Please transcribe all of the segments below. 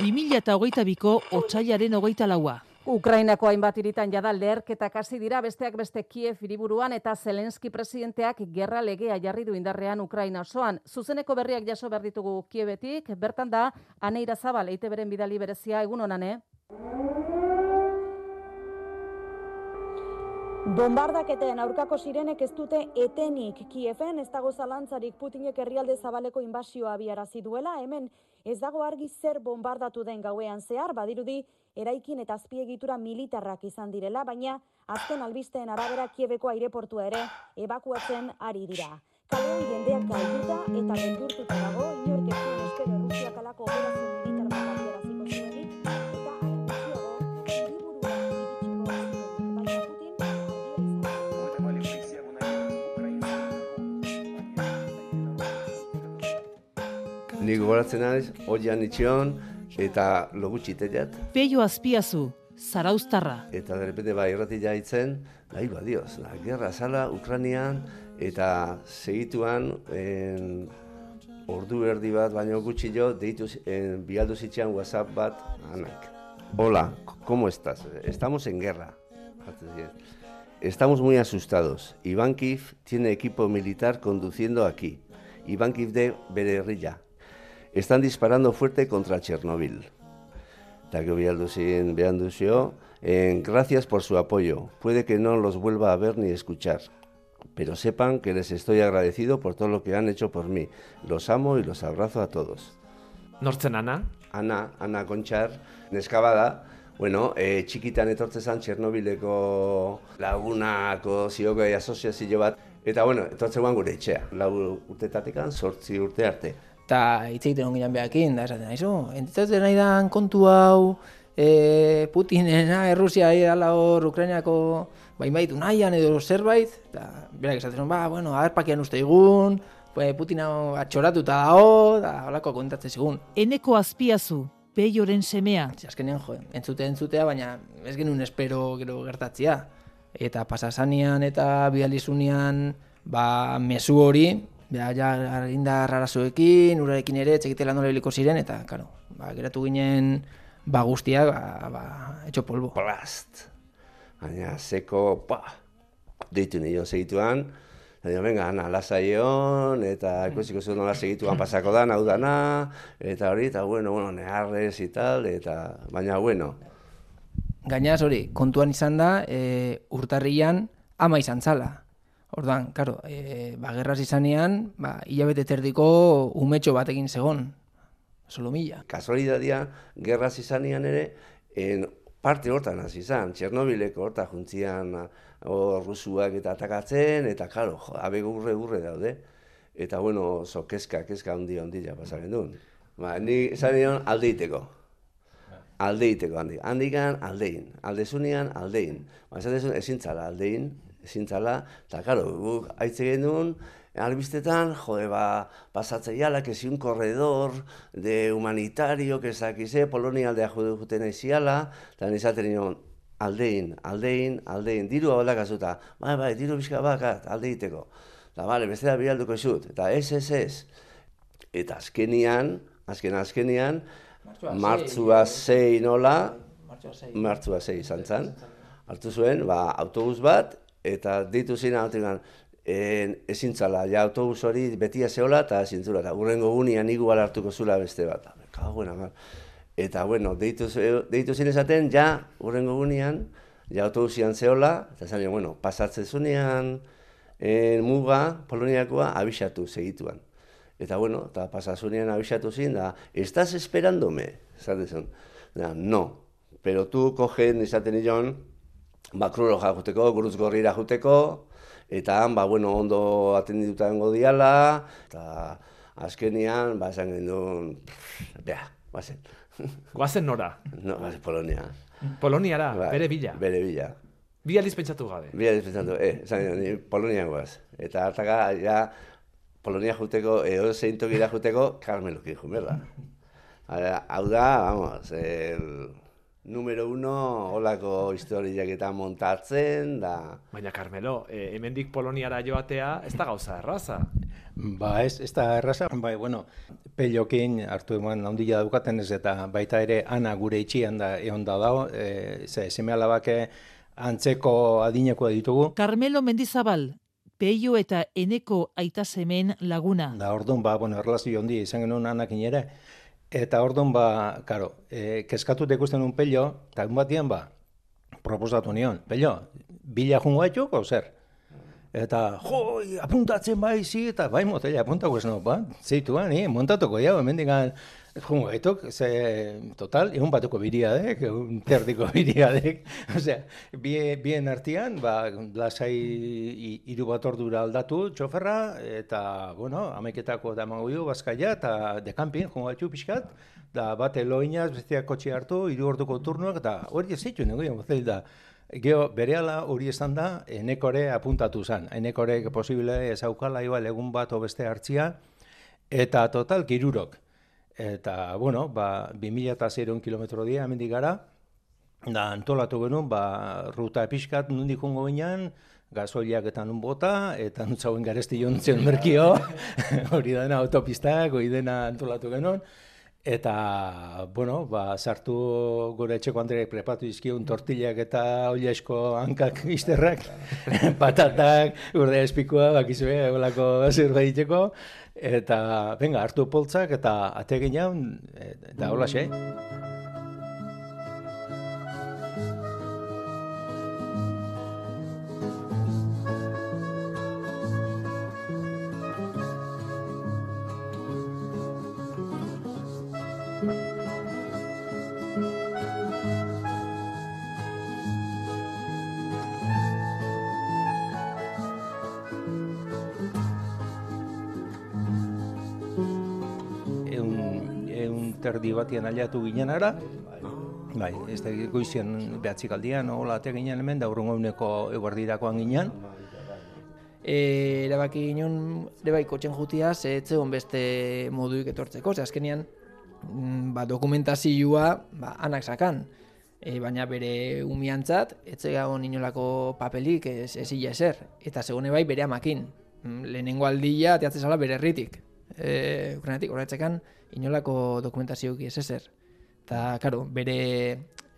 2008ko otxailaren hogeita laua. Ukrainako hainbat iritan jada leherketak hasi dira besteak beste Kiev hiriburuan eta Zelenski presidenteak gerra legea jarri du indarrean Ukraina osoan. Zuzeneko berriak jaso behar ditugu Kievetik, bertan da, aneira zabal, eite beren bidali berezia, egun honane. Bombardaketen aurkako sirenek ez dute etenik Kiefen ez dago zalantzarik Putinek herrialde zabaleko inbasioa abiarazi duela, hemen ez dago argi zer bombardatu den gauean zehar, badirudi eraikin eta azpiegitura militarrak izan direla, baina azken albisteen arabera Kiebeko aireportua ere ebakuatzen ari dira. Kalean jendeak galduta eta beldurtuta dago, inork ez espero Rusiak alako operazio militar bat Nik gogoratzen naiz, oian itxion, eta logutxiteiat, Peio azpiazu, zarauztarra. eta derrepende bai irratila itzen, nahi badioz, la gerra zala Ukranian, eta segituan, en, ordu erdi bat, baino gutxi jo, deitu, en, bialdu zitzean WhatsApp bat, anak. Hola, ¿cómo estás? Estamos en guerra. Estamos muy asustados. Ivankiv tiene equipo militar conduciendo aquí. Ivankiv de Bererrilla. Están disparando fuerte contra Chernobyl. Gracias por su apoyo. Puede que no los vuelva a ver ni escuchar. Pero sepan que les estoy agradecido por todo lo que han hecho por mí. Los amo y los abrazo a todos. Nortzen ana? Ana, Ana Kontxar, neskaba da, bueno, e, txikitan etortze zan Txernobileko lagunako zioko asoziazio bat, eta bueno, etortze guan gure etxea, lau urtetatekan, sortzi urte arte. Eta hitz egiten onginan behakin, da esaten naizu, entzatzen nahi dan kontu hau, e, Putinena, Errusia dala hor, Ukrainiako bainbait nahian edo zerbait, eta berak esaten ba, bueno, agerpakian uste igun, pues, Putina atxoratuta dago, da holako kontatzen zigun. Eneko azpiazu, Peioren semea. Azkenean, jo, entzute entzutea, baina ez genuen espero gero gertatzia. Eta pasasanean eta bidalizunean, ba, mezu hori, ja, ja, indar arazoekin, urarekin ere, txekite lan heliko ziren, eta, karo, ba, geratu ginen, ba, guztiak, ba, ba, etxo polvo. Blast! Baina, zeko, pa, deitu nion segituan, eta venga, ana, lasaion, eta ikusiko zuen nola segituan pasako da, hau dana, eta hori, eta bueno, bueno, neharrez tal, eta, baina, bueno, Gainaz hori, kontuan izan da, e, urtarrian ama izan zala. Orduan, karo, e, ba, gerraz izanean, ba, hilabete terdiko umetxo batekin segon. Solomilla. kasualidadia, gerraz izanean ere, en, parte hortan hasi izan, Txernobileko horta juntzian hor rusuak eta atakatzen, eta karo, jo, abego urre urre daude. Eta bueno, oso kezka, kezka handi handia pasaren duen. Ba, ni esan nion aldeiteko. Aldeiteko handi. Handikan aldein. Aldezunean aldein. Ba, esan dezun ezin zala aldein, ezin zala, eta karo, guk aitze genuen, albistetan, jode, ba, que si un corredor de humanitario, que zakize, Polonia aldea jude juten aiziala, eta nizaten nion, aldein, aldein, aldein, diru hau dakazuta, bai, bai, diru bizka bakat, aldeiteko. Eta, bale, bestela bialduko zut, eta ez, ez, ez. Eta azkenian, azken azkenian, martzua zei nola, martzua zei izan zen, hartu zuen, ba, autobus bat, eta ditu zina altegan, en, ezin zala, ja autobus hori betia zehola eta zintzula, eta urrengo gunean igual hartuko zula beste bat. Me cago en la mar. Eta, bueno, deitu, deitu zin esaten, ja, urrengo gunean, ja autobusian zehola, eta zan, bueno, pasatzen zunean, en, muga, Poloniakoa, abisatu segituan. Eta, bueno, eta pasasunean abisatu zin, da, ¿estás esperándome? Esaten zuen. Da, no, pero tú cogen, esaten nion, ba, kruroja juteko, guruz gorrira juteko, eta han, ba, bueno, ondo atendituta dengo diala, eta azkenian, ba, esan gendun, beha, bazen. Goazen nora? no, ba, Polonia. Poloniara, Bai, bere bila. Bere bila. Bi aldiz pentsatu gabe. Bila dispensatu, eh, esan ni Polonia guaz. Eta hartaka, ja, Polonia juteko, eo zein tokira juteko, Carmeloki jumerda. Hau da, vamos, el número uno, holako historiak eta montatzen, da... Baina, Carmelo, e, hemendik Poloniara joatea ez da gauza erraza. Ba, ez, ez da erraza, bai, bueno, pelokin hartu eman handia daukaten ez eta baita ere ana gure itxian da egon da dago, e, ze, seme alabake antzeko adinekoa ditugu. Carmelo Mendizabal, Peio eta Eneko aita semen laguna. Da, orduan, ba, bueno, erlazio handi izan genuen anakin ere, eta orduan, ba, karo, e, keskatu ikusten un pello, eta egun batian, ba, proposatu nion, pello, bila jungo etxoko, zer? Eta, jo, apuntatzen bai, zi, eta bai, motela, apuntako ez no, ba, zeitu, ba, ni, montatuko jau, hemen digan, jungo etok, ze, total, egun batuko biriadek, egun terdiko biriadek, osea, bien, bien artian, ba, lasai hiru bat ordura aldatu, txoferra, eta, bueno, ameketako da mangoio, bazkaia, eta dekanpin, jungo etxu pixkat, da, bate loinaz, besteak kotxe hartu, hiru orduko turnuak, eta hori ez zitu, mozel da, Geo, berehala hori esan da, enekore apuntatu zen. Enekorek posible ezaukala igual egun bat beste hartzia, eta total kirurok. Eta, bueno, ba, 2006 kilometro dia, hemendik gara, da antolatu genuen, ba, ruta pixkat nundik jungo ginean, gasoiliak eta nun bota, eta nutzauen garesti jontzen merkio, hori dena autopistak, hori dena antolatu genuen, Eta, bueno, ba, sartu gure etxeko Andreek prepatu izkiun tortillak eta oliasko hankak izterrak, patatak, urde espikua, bakizue, egolako zerbait eta, venga, hartu poltzak eta ate ginean, eta hola xe. Terdi batian aliatu ginen ara, bai, ez da goizien behatzik aldian, hola ate ginen hemen, da urrungo eguneko eguerdirakoan ginen, e, erabaki ginen, ere bai, kotxen jutia, ze ez zegoen beste moduik etortzeko, ze azkenean, ba, dokumentazioa, ba, anak sakan, e, baina bere umiantzat, ez zegoen inolako papelik ez, ez ila ezer, eta segune bai bere amakin, Mm, lehenengo aldia, teatzen zala bere herritik, e, ukrainatik, horretzekan, inolako dokumentazioki ez ezer. Eta, karo, bere,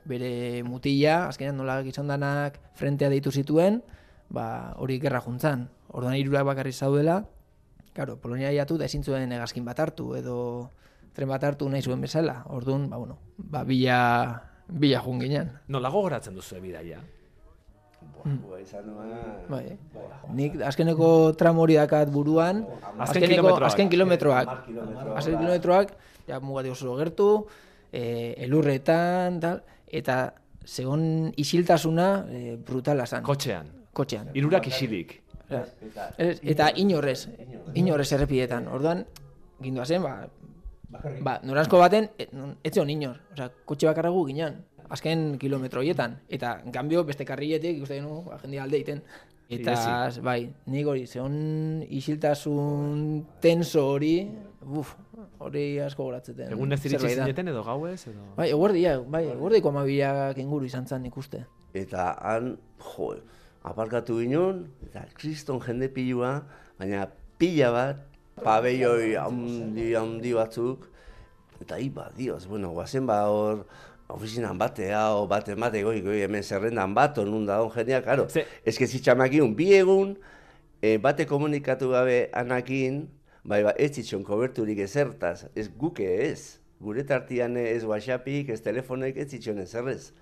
bere mutila, azkenean nola gizondanak frentea deitu zituen, ba, hori gerra juntzan. Orduan hirurak bakarri zaudela, Claro, Polonia jatu da ezin zuen hegazkin bat hartu edo tren bat hartu nahi zuen bezala. Orduan, ba, bueno, ba, bila, bila jun ginen. Nola gogoratzen duzu bidaia? Buah, izan nuen... Bai. Nik azkeneko tram hori dakat buruan, Azken azkeneko, kilometroak. azken kilometroak. Azken kilometroak, ja, mugati oso gertu, e, elurretan, tal, eta segon isiltasuna e, brutala zan. Kotxean. Kotxean. Irurak isilik. Ez, eta inorrez, inorrez errepidetan. Orduan, gindua zen, ba, ba, norazko baten, et, non- ez zion inor. Osea, kotxe bakarra gu ginen, azken kilometro horietan. Eta, ganbio, beste karriletik, ikusten genuen, ba, jende alde iten. Eta, bai, nik hori, zeon isiltasun tenso hori, buf, hori asko goratzeten. Egun ez iritsi da. zineten edo gauez edo... Bai, eguerdia, bai, eguerdiko amabiak inguru izan zen ikuste. Eta han, jo, aparkatu ginen, eta kriston jende pilua, baina pila bat, pabelloi handi handi batzuk, eta iba, dios, bueno, guazen ba hor, ofizinan batea, o bate mate goi, goi, hemen zerrendan bat, o nun da hon jendea, karo. Ze- Ez que zitxamakiun, bi egun, e, bate komunikatu gabe anakin, bai, ba, ez zitxon koberturik ezertaz, ez guke ez. Gure tartian ez whatsappik, ez telefonek ez zitxon ezerrez.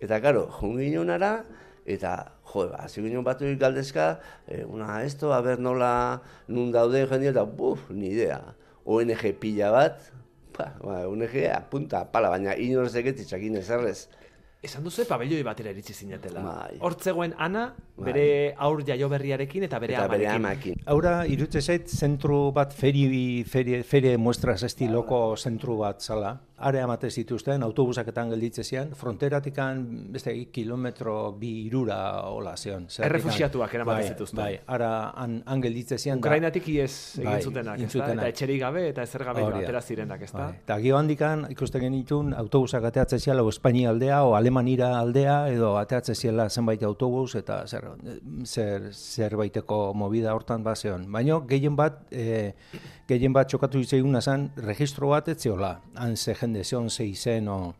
Eta, karo, junginonara, eta, jo, ba, hasi ginen batu galdezka, e, una esto, a ber nola nun daude jende, eta, buf, ni idea. ONG pila bat, ba, ba, ONG apunta, pala, baina inorrezek ez ditzakin ezerrez. Esan duzu pabelloi batera iritsi zinetela. Bai. Hor zegoen Ana, Bai. bere aur jaio berriarekin eta bere Eta amarekin. amakin. Aura, irutze zait, zentru bat, feri, feri, ferie muestras estiloko zentru bat zala. Area amate zituzten, autobusaketan gelditze zian, fronteratikan beste kilometro bi irura hola zion. Zergatik, Errefuxiatuak eramaten bai, zituzten. Bai, ara han, han gelditze zian. Ukrainatik iez egin Bai, zutenak, egin ezta? zutenak. Eta etxerik gabe eta ezer gabe Hori atera zirenak, ezta? Bai. Eta gio handikan ikusten genitun autobusak ateatzen ziela o Espainia aldea o Alemanira aldea edo ateatzen ziela zenbait autobus eta zer, zer zerbaiteko movida hortan bazeon. Baina gehien bat e, gehien bat txokatu itzaiguna zen registro bat ez zeola. Han ze jende zeon ze izen o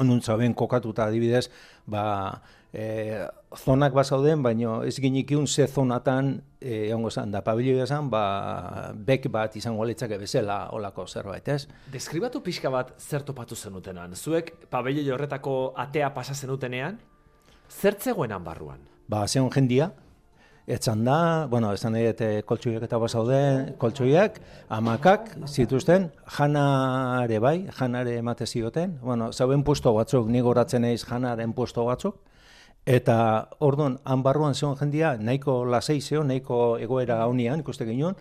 onuntza ben kokatuta adibidez, ba, e, zonak bazauden, baino ez ginikiun ze zonatan e, egongo zan, da pabilloia zan, ba, bek bat izango litzake bezala olako zerbait, ez? Deskribatu pixka bat zer topatu zenutenan. Zuek pabelloi horretako atea pasa zenutenean, zer zegoenan barruan? Ba, zeon jendia, etzan da, bueno, esan nahi eta koltsuiak eta bazauden, koltsuiak, amakak zituzten, janare bai, janare emate zioten, bueno, zauen puesto batzuk, ni goratzen eiz janaren puesto batzuk, eta orduan, han barruan zeon jendia, nahiko lasei zeon, nahiko egoera haunian, ikuste ginen,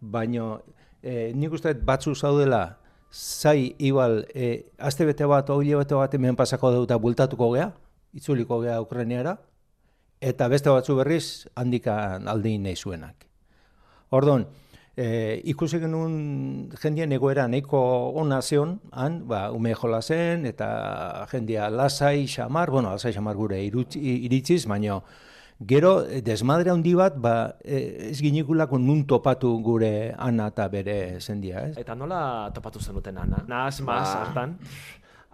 baino, e, nik uste dut batzu zaudela, zai, igual, e, aste bete bat, hori bete bat hemen pasako dut eta bultatuko gea, itzuliko gea Ukrainiara, eta beste batzu berriz handikan aldein nahi zuenak. Ordon, e, ikusi genuen jendien egoera nahiko ona zeon, han, ba, ume jola zen, eta jendia lasai, xamar, bueno, lasai xamar gure irutz- iritziz, baino, gero eh, desmadre handi bat, ba, e, ez ginikulako nun topatu gure ana eta bere zendia, ez? Eta nola topatu zenuten ana? Naz, mas, Ba. hartan?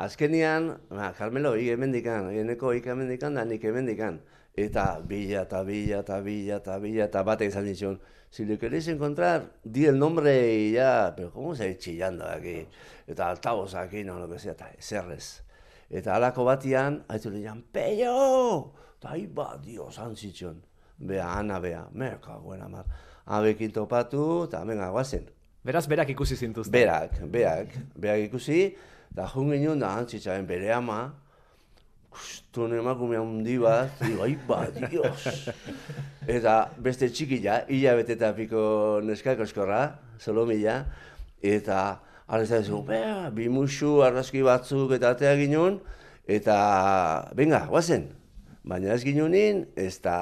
Azkenian, ba, Carmelo, hi hemendikan, hieneko hik hemendikan, da nik hemendikan. Eta bila, eta bila, eta bila, eta bila, eta bate izan ditxon. Si le queréis encontrar, di el nombre y ya, pero ¿cómo se chillando aquí? Eta altavoz aquí, no, lo que sea, eta eserrez. Eta halako batian, haitu lehian, peio! Eta hi ba, dios, antzitxon. Bea, ana bea, merka, buena mar. Abekin topatu, eta venga, guazen. Beraz, berak ikusi zintuzten. Berak, berak, berak ikusi, eta jun ginen da antzitzaren bere ama, kustun emakume handi bat, digo, ai ba, dios. Eta beste txikila, hila beteta piko neskak oskorra, solomila, eta ala ez da zu, bea, bi musu, arrazki batzuk eta atea ginen, eta, venga, guazen. Baina ez ginenin, ez da,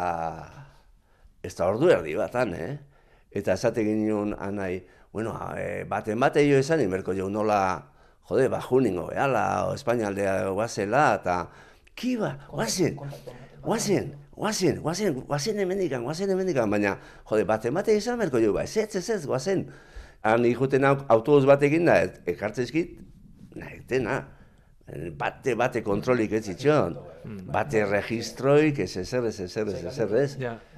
ez da ordu erdi batan, eh? Eta esate ginen anai, bueno, e, baten bate jo esan, inberko jo nola, jode, bajuningo, behala, o Espainialdea guazela, eta, kiba, guazen, guazen, guazen, guazen, guazen hemendikan, guazen hemendikan, baina, jode, baten bate izan berko jo, ba, ez ez, ez, ez, guazen. Han ikuten au- autobus batekin da, ekartzezkit, nahi, dena, bate, bate kontrolik ez zitxon, bate registroik, ez ezer, ez ezer, ez ezer, ez.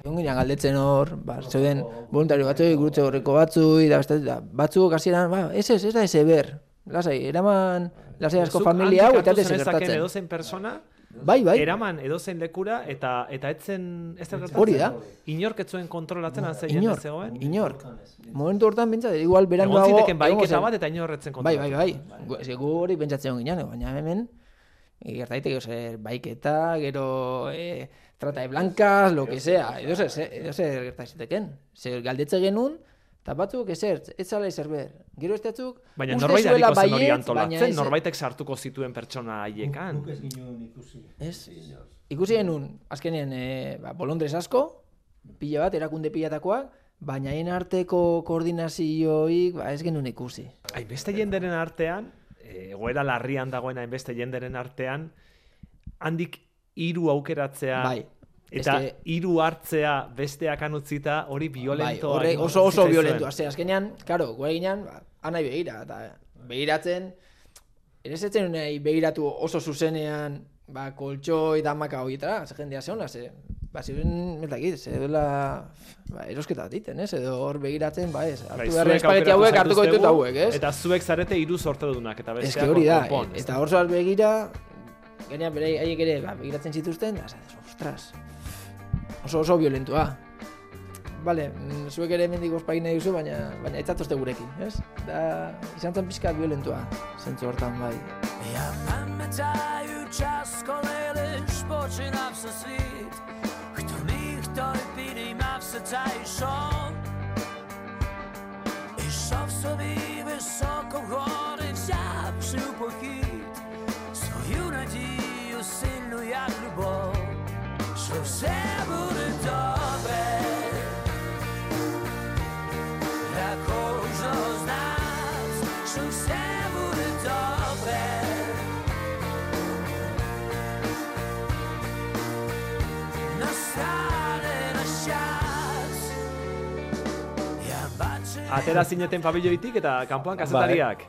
Ginean galdetzen hor, ba, zeuden voluntario batzuk, gurutze horreko batzuk, da, da, batzuk hasieran, ba, ez ez, ez da ez eber. Lasai, eraman, lasai asko familia hau, eta ez gertatzen. edozein persona, Bai, bai, eraman edozein lekura, eta eta etzen ez gertatzen. Hori da. Inork ez zuen kontrolatzen atze jende inork, zegoen. inork. Momentu hortan bintzat, igual berandu Egon dago, ziteken egongo baiketa zen. bat eta inorretzen Bai, kontrolatzen. bai, bai. Gu- eske gu hori pentsatzen ginean, baina hemen e, gerta daiteke zer baiketa, gero e, trata de blancas, lo que sea, edo zer, ze- edo zer gerta ziteken. Zer galdetze genuen, eta batzuk ezer, ez zala ezer ber. Gero ez batzuk, Baina norbait zuela ariko zen hori antolatzen, ez- norbaitek sartuko zituen pertsona haiekan. Ez. Ikusi genuen, azkenean, e, ba, bolondrez asko, pila bat, erakunde pilatakoak, baina haien arteko koordinazioik, ba, ez genuen ikusi. Hainbeste jenderen artean, eh, egoera larrian dagoen hainbeste jenderen artean, handik hiru aukeratzea Bai. Eta Eske- hiru hartzea besteak anutzita hori Bai, violentoa. egin oso oso violentua. Ze azkenean, karo, goa ginean, anai begira, eta begiratzen, ere ez etzen nahi begiratu oso zuzenean, ba, koltsoi, damaka horietara, ze jendea zeona, ze, ba, ziren, ez dakit, ze duela, ba, erosketa egiten, ez, edo hor begiratzen, ba, ez, Bai, hartu beharren espageti hauek, hartuko ditut hauek, ez? Eta zuek zarete hiru sortedunak eta besteak que hori da, ez eta hor begira, genean bere haiek ere ba, begiratzen zituzten, da, ostras, oso oso violentua. Vale, mm, zuek ere hemendik ospagin nahi duzu, baina, baina ez gurekin, ez? Da, izan zen pixkat violentua, zentzu hortan bai. Ja pamiętaju czas, kiedy spoczynam ze świt Kto nikt pili ma w sercu I szов sobie wysoko w góry Atera zineten pabilloitik eta kanpoan kazetariak.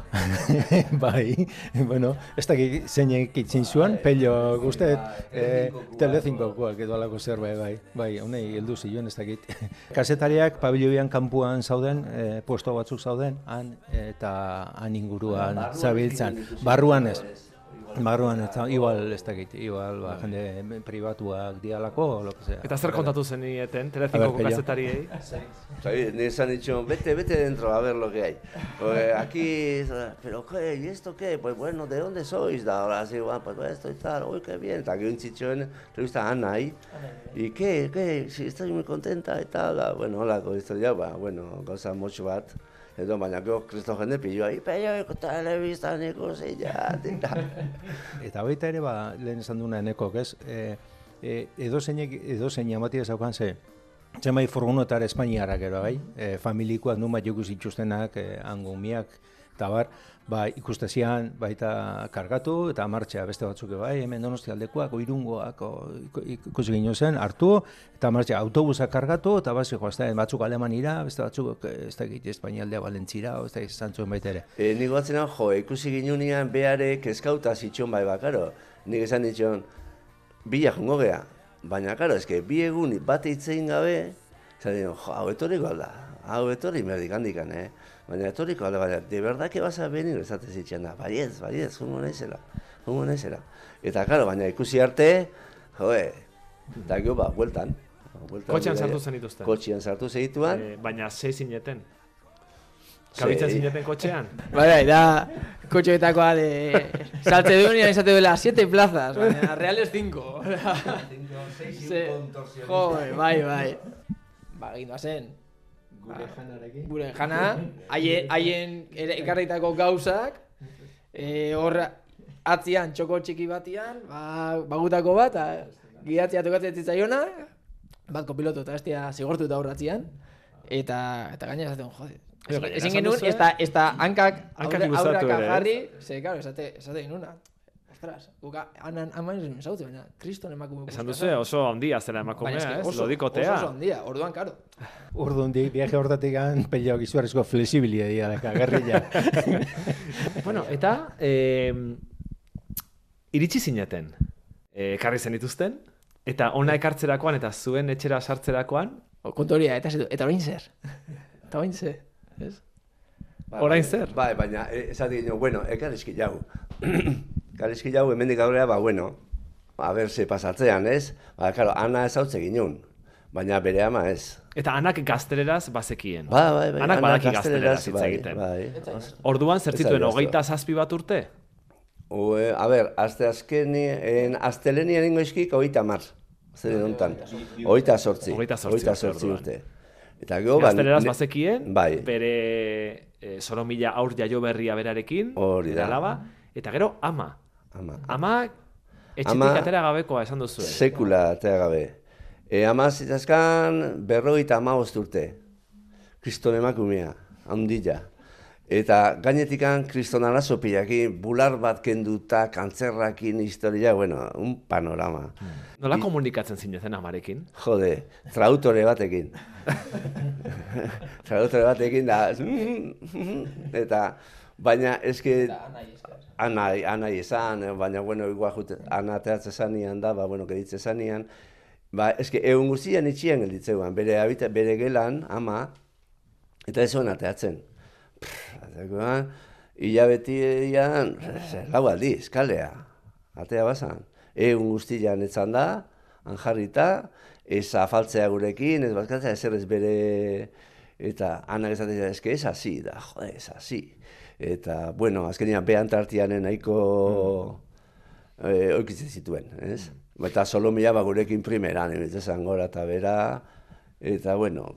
bai, bueno, ez dakit zeinek itzin zuen, pello guztet, eh, telezinkokoak edo alako zerbait, bai, bai, honei heldu zion ez dakit. Kasetariak pabilloian kanpuan zauden, eh, puesto batzuk zauden, han eta han inguruan zabiltzan, barruan ez. Barruan ez, igual ez dakit, igual ba, jende pribatuak dialako, o lo que sea. Eta zer kontatu zenieten, A telezinkoko ver, Pello. kazetariei? Oye, Nos han dicho, vete, vete dentro a ver lo que hay. Pues aquí, pero qué, ¿y esto qué? Pues bueno, ¿de dónde sois? Da, ahora sí, bueno, pues esto y tal, uy, qué bien. Está aquí un chichón, entrevista a Ana ahí. ¿Y qué, qué? Sí, estoy muy contenta y tal. Ah, Bueno, hola, con esto ya, ba, bueno, gauza motxo bat. Edo, baina gero kristo jende pillo ahí, pello, telebistan ikusi ja. Eta baita ere, ba, lehen esan duna enekok, ez? E, e, edo zeinek, edo zein amatia zaukan ze, Zemai furgonotara Espainiara gero, bai? E, familikoak nun bat joku zituztenak, e, angumiak, eta bar, ba, ikustezian baita kargatu eta martxea beste batzuk bai, hemen donosti aldekoak, oirungoak, ikusi gino zen, hartu, eta martxea autobusak kargatu, eta basi joazten batzuk Alemanira, beste batzuk, ez da egite Espainialdea Valentzira, ez da zantzuen baita ere. E, nik batzen jo, ikusi ginunean behare kezkauta zitxon bai bakaro. Nik esan ditxon, bila jungo gea. Baina, karo, eske, bi egun bat itzein gabe, dion, jo, hau etorriko alda, hau etorri merdik handikan, eh? Baina etorriko alda, baina, de verdad que vas a venir, esate zitxan da, baiez, baiez, jungo naizela, jungo naizela. Eta, karo, baina ikusi arte, joe, eta gero, ba, bueltan. bueltan Kotxean sartu zenituzten. Kotxean sartu zeituan, Eh, baina sei zineten. Kabitzen zineten kotxean? Bai, bai, da kotxeetakoa de... Saltze duenean izate duela 7 plazas, baina reales 5. Se... Jo, bai, bai. Ba, gindoa zen. Gure janarekin. Gure jana, haien, haien ekarritako gauzak, e, hor atzian txoko txiki batian, ba, bagutako bat, a, gidatzea tokatzen zitzaiona, bat kopilotu eta estia zigortuta aurratzian, eta, eta gainera esaten, jode, Ezin genuen, ez da, ez da hankak aurraka jarri, ze, claro, esate, esate genuna. Ostras, guka, anan, aman ez mesautzen, baina, kriston emakume Esan duzu oso handia zela emakumea, Baina, ez? oso, Lodikotea. oso, oso handia, orduan, karo. Orduan di, viaje hortatik gan, pelloak izugarrizko flexibilia dira, gerrilla. Bueno, eta eh, iritsi zineten. Eh, ekarri zen dituzten, eta ona ekartzerakoan eta zuen etxera sartzerakoan, Kontu horia, eta, esaten, eta orain zer? Eta orain zer? Ez? Orain zer? Bai, baina, e, esatik gino, bueno, ekarrizki jau. Ekarrizki jau, hemendik aurrera, ba, bueno, a ber, ze pasatzean, ez? Ba, karo, ana ez hautze ginen, baina bere ama ez. eta anak gazteleraz bazekien. Ba, bai, bai, Anak ana badaki gazteleraz, gazteleraz hitz bai, egiten. Bai, Os- Orduan zertzituen hogeita zazpi bat urte? Ue, a ber, azte azkeni, en, astelenian ingo eskik, oita mar. Zer honetan. Oita sortzi. Hogeita sortzi urte. Eta gero, ba, Gazteleraz ne- bazekien, Bai. bere e, soro mila aur jaio berria berarekin, Hori da. alaba, eta gero ama. Ama. Ama etxetik Ama- atera gabekoa esan duzu. Sekula, atea gabe. E, ama zitazkan, berrogeita ama urte. Kriston emakumea, handila. Eta gainetikan kriston arazo pilakin, bular bat kenduta, kantzerrakin, historia, bueno, un panorama. Nola komunikatzen zineten amarekin? Jode, trautore batekin. trautore batekin da, eta, baina eske, anai, anai esan, baina, bueno, igual jute, ana teatze zanian da, ba, bueno, geditze zanian, ba, eske, egun guztian itxian gelditzeuan, bere, habita, bere gelan, ama, eta ez zuen ateatzen. Ateakoan, hilabetian, lau aldiz, kalea, atea bazan. Egun guztian etzan da, han jarrita, ez afaltzea gurekin, ez bazkatzea, ez bere, eta anak esatea, eske ez hasi da, jode, ez hasi. Eta, bueno, azkenean behan tartianen nahiko eh, oikitzen zituen, ez? Eta Solomia ba gurekin primeran, emitzen gora eta bera, eta bueno,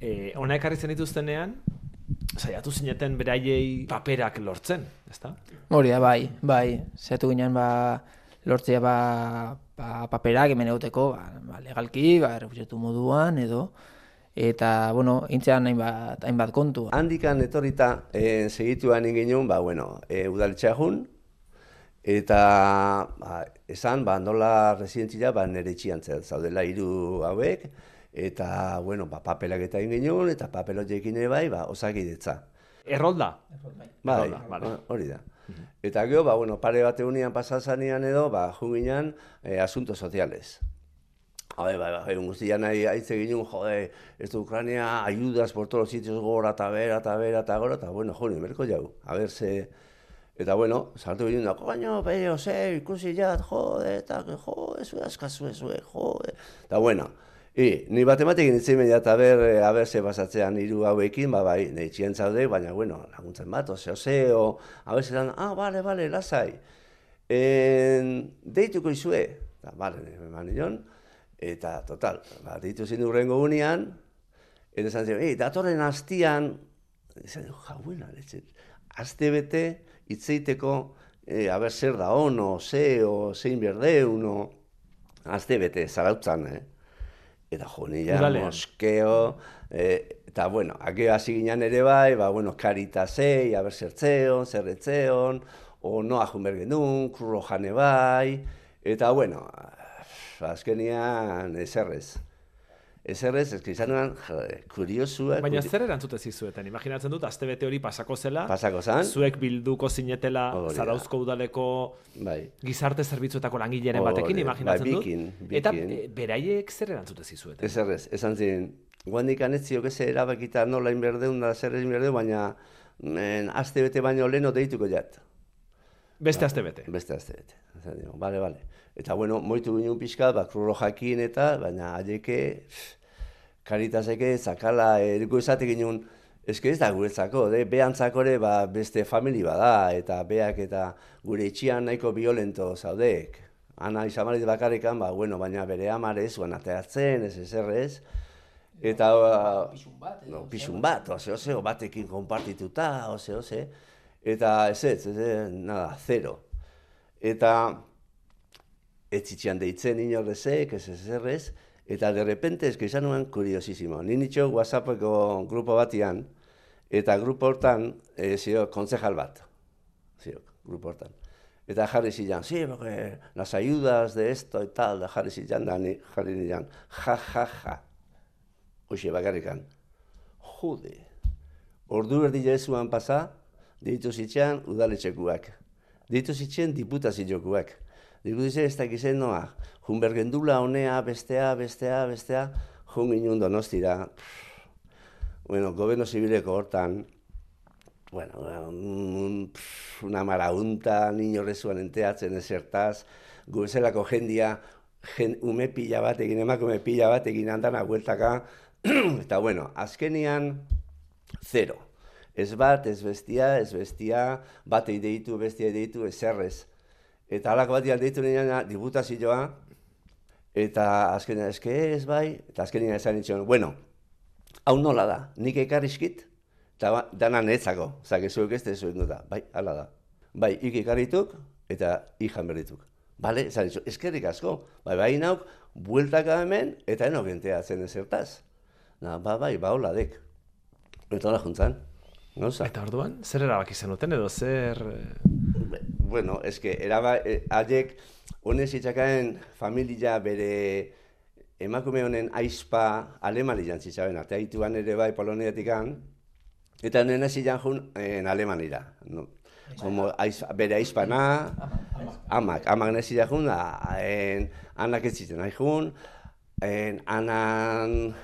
E, ona ekarri zen dituztenean, saiatu zineten beraiei paperak lortzen, ezta? Hori da, bai, bai, zetu ginen ba, lortzea ba, ba, paperak hemen egoteko, ba, ba, legalki, ba, moduan, edo, eta, bueno, intzean hainbat, hainbat kontu. Handikan etorrita e, segituan ingin ba, bueno, e, udaletxea jun, eta ba, esan, ba, nola residentzia, ba, nire txian zer, zaudela hiru hauek, eta, bueno, ba, papelak eta ingin eta papelotekin ere bai, ba, osakidetza. Errolda. Bai, Errolda, vale. hori da. Eta gero, ba, bueno, pare bat egunean pasazanean edo, ba, junginan, e, asuntos sociales. Bai, bai, bai, egun guztian nahi haitze ginen, jode, ez du Ucrania, ayudas por todos los sitios gora, eta bera, eta bera, eta gora, eta bueno, jo, nimerko jau, a ver, ze... Eta bueno, sartu ginen da, koño, peio, ze, ikusi jat, jode, eta, jode, zu askazu, zu, jode. Eta bueno, I, ni batematik nintzen media eta ber, eh, a ber, ze pasatzean hiru hauekin, ba, bai, nahi txien zaude, baina, bueno, laguntzen bat, ose, ose, o, a ber, zelan, ah, bale, bale, lasai, en, deituko izue, eta, bale, eman nion, eta, total, ba, deitu zin urrengo unean, eta esan ziren, ei, datorren hastian, esan, jauena, letxe, aste bete, itzeiteko, e, a ber, zer da ono, ze, o, zein berdeun, o, aste bete, zarautzan, eh? Eta jo, moskeo, e, eta bueno, ake hasi ginen ere bai, ba, bueno, karitasei, aber zertzeon, zerretzeon, o noa junber genuen, kruro jane bai, eta bueno, azkenian ezerrez. Ezerrez, ez izan nuen, jode, kuriosuak, Baina zer erantzute zizueten? Imaginatzen dut, astebete hori pasako zela, pasako zan, zuek bilduko zinetela Hori da. Zarauzko udaleko bai, gizarte zerbitzuetako langileren Hori, batekin, bai, imaginatzen dut. bikin, Eta bikin. e, beraiek zer erantzute zizueten? ezerrez, esan ziren, guandik anetziok ez erabakita nola inberdeun da zer inberdeun, baina men, aste bete baino leheno deituko jat. Beste astebete. Beste azte bete. Esan dio, bale, bale. Eta bueno, moitu ginen pixka, ba, jakin eta, baina aieke, karitaseke, zakala, eriko esate ginen, eske ez da guretzako, de, behantzako ere, ba, beste famili bada, eta beak eta gure etxian nahiko violento zaudek. Ana izamarit bakarrikan, ba, bueno, baina bere amare ez zuen ateatzen, ez ezer ez. Eta, ba, no, pisun bat, ose, ose, o batekin konpartituta, ose, ose. Eta ez, ez, ez, nada, zero. Eta ez zitxean deitzen inorrezek, ez ez errez, eta de repente ez que izan nuen kuriosisimo. Ni nitxo WhatsAppeko grupo batian, eta grupo hortan, e, zio, kontzejal bat. Zio, grupo hortan. Eta jarri zilan, sí, porque las ayudas de esto y tal, da jarri zilan, da ni, jarri zilan, ja, ja, ja. Hoxe, bakarrikan. Jude. Ordu erdi jesuan pasa, deitu zitxean udaletxekuak. Deitu zitxean diputaziokuak. Diputazio ez dakizen noa. Jun bergendula honea, bestea, bestea, bestea, jun ginen donostira. Bueno, goberno zibileko hortan, bueno, un, pff, una marahunta, niño rezuan enteatzen ezertaz, gubezelako jendia, jen, ume pila batekin, emakume pila batekin handana bueltaka, eta bueno, azkenian, zero. Ez bat, ez bestia, ez bestia, batei deitu, bestia deitu, ezerrez. Eta halako bat deitu nirean diputazioa, eta azkenean eske ez bai, eta azkenean esan nintzen, bueno, hau nola da, nik ekarrizkit, eta ba, dana netzako, zake zuek ez tezuek da, bai, hala da. Bai, ik ekarrituk, eta ikan berdituk. Bale, esan nintzen, eskerrik asko, bai, bai nauk, bueltaka hemen, eta enok enteatzen ezertaz. Na, ba, bai, ba, hola dek. Eta hola juntzan, gauza. Eta orduan, zer erabaki zenuten edo zer... eh, Bueno, eske, eraba, e, haiek, honez itxakaen familia bere emakume honen aizpa alemanian zitzaben, arte haituan ere bai poloniatikan, eta nena zilan jun en alemanira. No? Como aiz, bere aizpana, amak, amak nezi jun, da, en, anak ez zitzen nahi jun, en, anan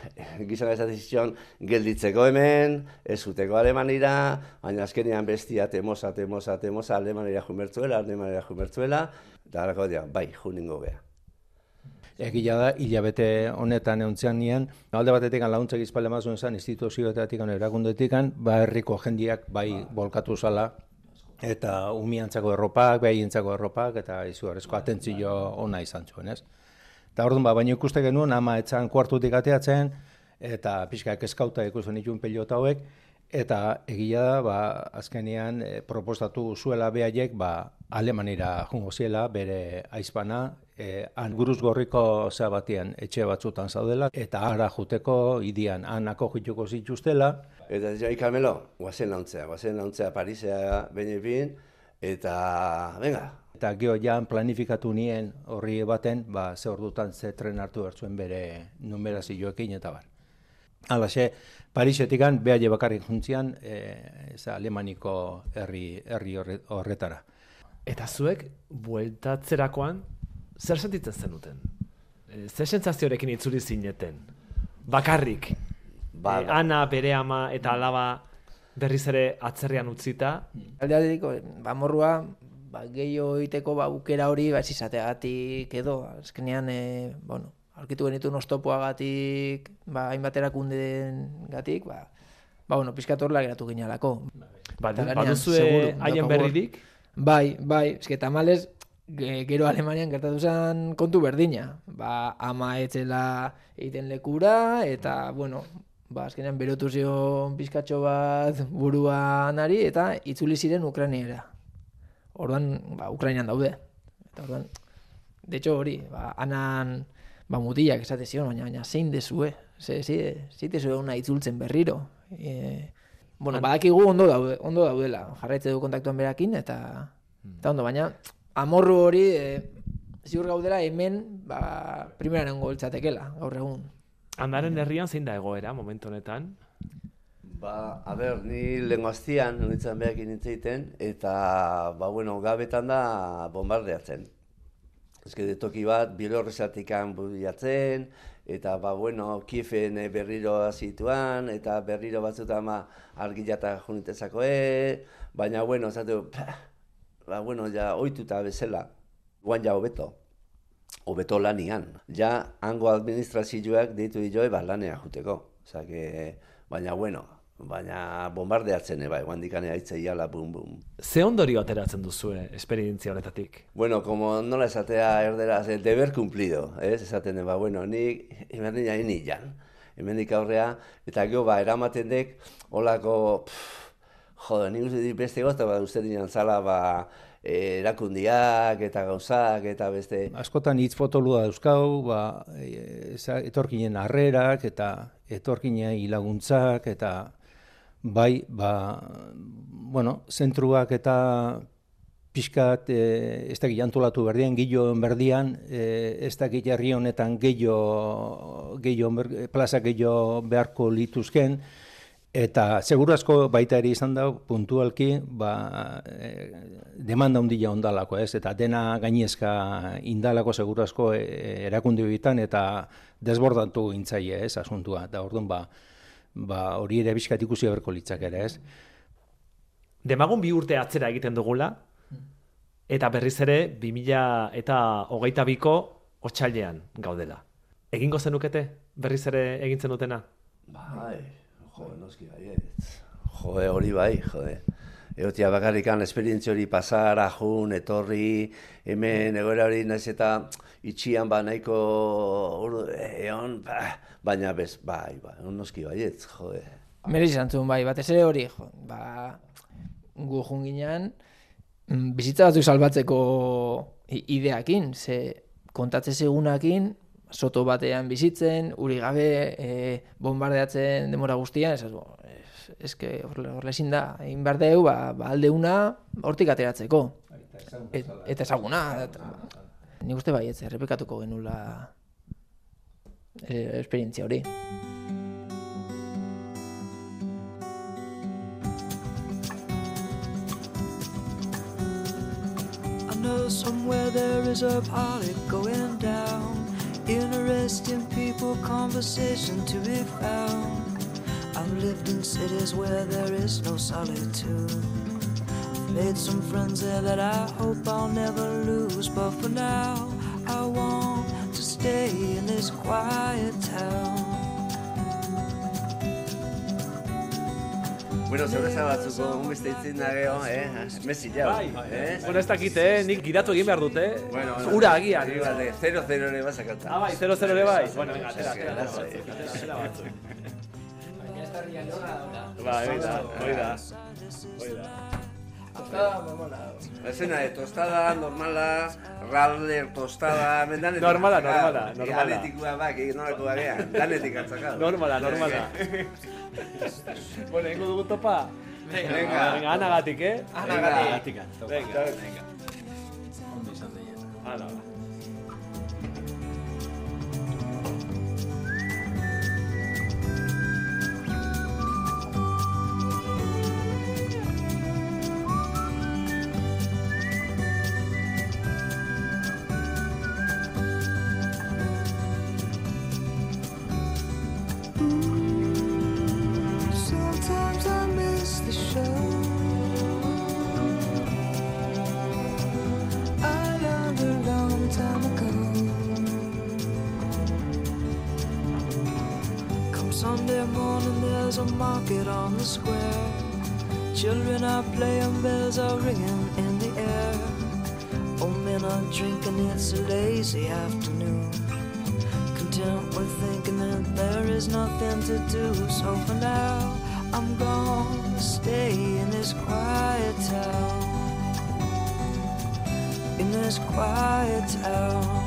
gizan ez zizion gelditzeko hemen, ez uteko alemanira, baina azkenean bestia temosa, temosa, temosa, alemanira jumertzuela, alemanira jumertzuela, eta harako dira, bai, juningo beha. Egia da, hilabete honetan euntzean nien, alde batetik laguntzak izpale mazuen zen, instituzioetatik, erakundetik, ba herriko jendiak bai bolkatu zala, eta umiantzako erropak, behientzako erropak, eta izugarrizko atentzio ona izan zuen, ez? Eta orduan, ba, baina ikuste genuen, ama etzan kuartutik ateatzen, eta pixka eskauta ikusten dituen pelota hauek, Eta egia da, ba, azkenean e, proposatu zuela behaiek ba, Alemanira jungo ziela, bere aizpana, e, han guruz gorriko zea batian etxe batzutan zaudela, eta ara juteko idian hanako jituko zituztela, Eta ja ikamelo, guazen launtzea, guazen launtzea Parisea behin fin, eta, venga, Eta geho jan planifikatu nien horri baten, ba, ze ordutan ze tren hartu bertzuen bere numerazioekin eta bar. Halaxe, Parisetikan behaile bakarrik juntzian, e, ez Alemaniko herri, herri horre- horretara. Eta zuek, bueltatzerakoan, zer sentitzen zenuten? E, Zer sentsazioarekin itzuli zineten? Bakarrik. Ba, E, ana, bere ama eta alaba berriz ere atzerrian utzita. Alde aldeko, ba, morrua, ba, gehiago egiteko ba, aukera hori, ba, izateagatik edo, azkenean, e, bueno, aurkitu genituen oztopoagatik, ba, hainbat erakundeen gatik, ba, ba, bueno, pizkat horrela geratu ginalako. Ba, baduzue haien berririk? Bai, bai, eske tamales ge- gero Alemanian gertatu zen kontu berdina. Ba, ama etzela egiten lekura eta bueno, ba azkenean berotu zion pizkatxo bat buruanari eta itzuli ziren Ukrainiera. Orduan, ba, Ukrainian daude. Eta orduan, de hecho hori, ba, anan ba, mutilak esate zion, baina, baina zein dezue, ze, ze, zeite zue una itzultzen berriro. E, bueno, badakigu ondo daude, ondo daudela, jarraitze du kontaktuan berakin, eta, eta ondo, baina amorru hori, e, ziur gaudela hemen, ba, primeran goltzatekela, gaur egun. Andaren herrian zein da egoera momentu honetan? Ba, a ber, ni lenguaztian, nintzen behak nintzeiten, eta, ba, bueno, gabetan da bombardeatzen. Ez que toki bat, bilorrezatikan budiatzen, eta, ba, bueno, Kiefen eh, berriro zituan, eta berriro batzutan ma argilata junitezakoe, baina, bueno, zatu, ba, bueno, ja, oituta bezala, guan ja hobeto, hobeto lanian. Ja, hango administrazioak deitu dioe, ba, lanea juteko. Osea, que, baina, bueno, baina bombardeatzen eba, eguan dikane aitzeiala, bum, bum. Ze ondorio ateratzen duzue esperientzia honetatik? Bueno, como nola esatea erderaz, el deber cumplido, ez? Esaten dut, ba, bueno, nik emerdina hini jan. Hemendik aurrea, eta gero, ba, eramaten dek, holako, pff, jode, nik uste dit beste gozta, ba, uste dinan zala, ba, eh, erakundiak eta gauzak eta beste... Askotan hitz fotolua dauzkau, ba, e, eza- etorkinen harrerak eta etorkinen hilaguntzak eta bai, ba, bueno, zentruak eta pixkat e, ez dakit antolatu berdian, gillo berdian, e, ez dakit herri honetan gehiago, gehiago, plaza gehiago beharko lituzken, Eta segurazko baita ere izan da puntualki ba, e, demanda handia ondalako, ez? Eta dena gainezka indalako segurazko e, erakunde bitan eta desbordatu intzaie, ez, asuntua. Eta orduan ba, ba hori ere bizkat ikusi berko litzak ere, ez? Demagun bi urte atzera egiten dugula, eta berriz ere 2000 eta hogeita biko otxailean gaudela. Egingo zenukete berriz ere egintzen dutena? Bai, jode, noski baietz. Jode, hori bai, jode. Egotia bakarrikan esperientzia hori pasara, jun, etorri, hemen egoera hori naiz eta itxian ba nahiko uru, egon, ba, baina bez, bai, bai, noski baietz, jode. Merez izan bai, batez ere hori, jo, ba, gu junginan, mm, bizitza batzuk salbatzeko ideakin, ze kontatze segunakin, soto batean bizitzen, uri gabe, e, bombardeatzen demora guztian, ez, ez, ez que horle, horle ezin da, egin behar deu, ba, ba aldeuna hortik ateratzeko. Et, eta ezaguna. Nik uste baietz, errepikatuko genula e, esperientzia hori. I know somewhere there is a party going down. Interesting people, conversation to be found. I've lived in cities where there is no solitude. I've made some friends there that I hope I'll never lose. But for now, I want to stay in this quiet town. Bueno, zerbeza batzuko, unbeste itzin da geho, eh? Messi jau, Bai, eh? Bueno, ez dakite, eh? nik gidatu egin behar dute. Bueno, Ura agian. Hori bate, 0-0 ere basakata. Ah, bai, 0-0 ere bai. Bueno, venga, atera, atera, atera atera batzuk. Ba, hori da, hori da. Hori da. Ezena, de tostada, normala, radler, tostada, hemen danetik. Normala, normala, normala. Aletikoa bak, egin nolako bagean, danetik atzaka. Normala, normala. bueno, ingo dugu topa? Venga. Venga, anagatik, eh? Anagatik. Venga. Hala, ba. Sometimes there's a market on the square. Children are playing, bells are ringing in the air. Old men are drinking, it's a lazy afternoon content with thinking that there is nothing to do. So for now, I'm gonna stay in this quiet town. In this quiet town.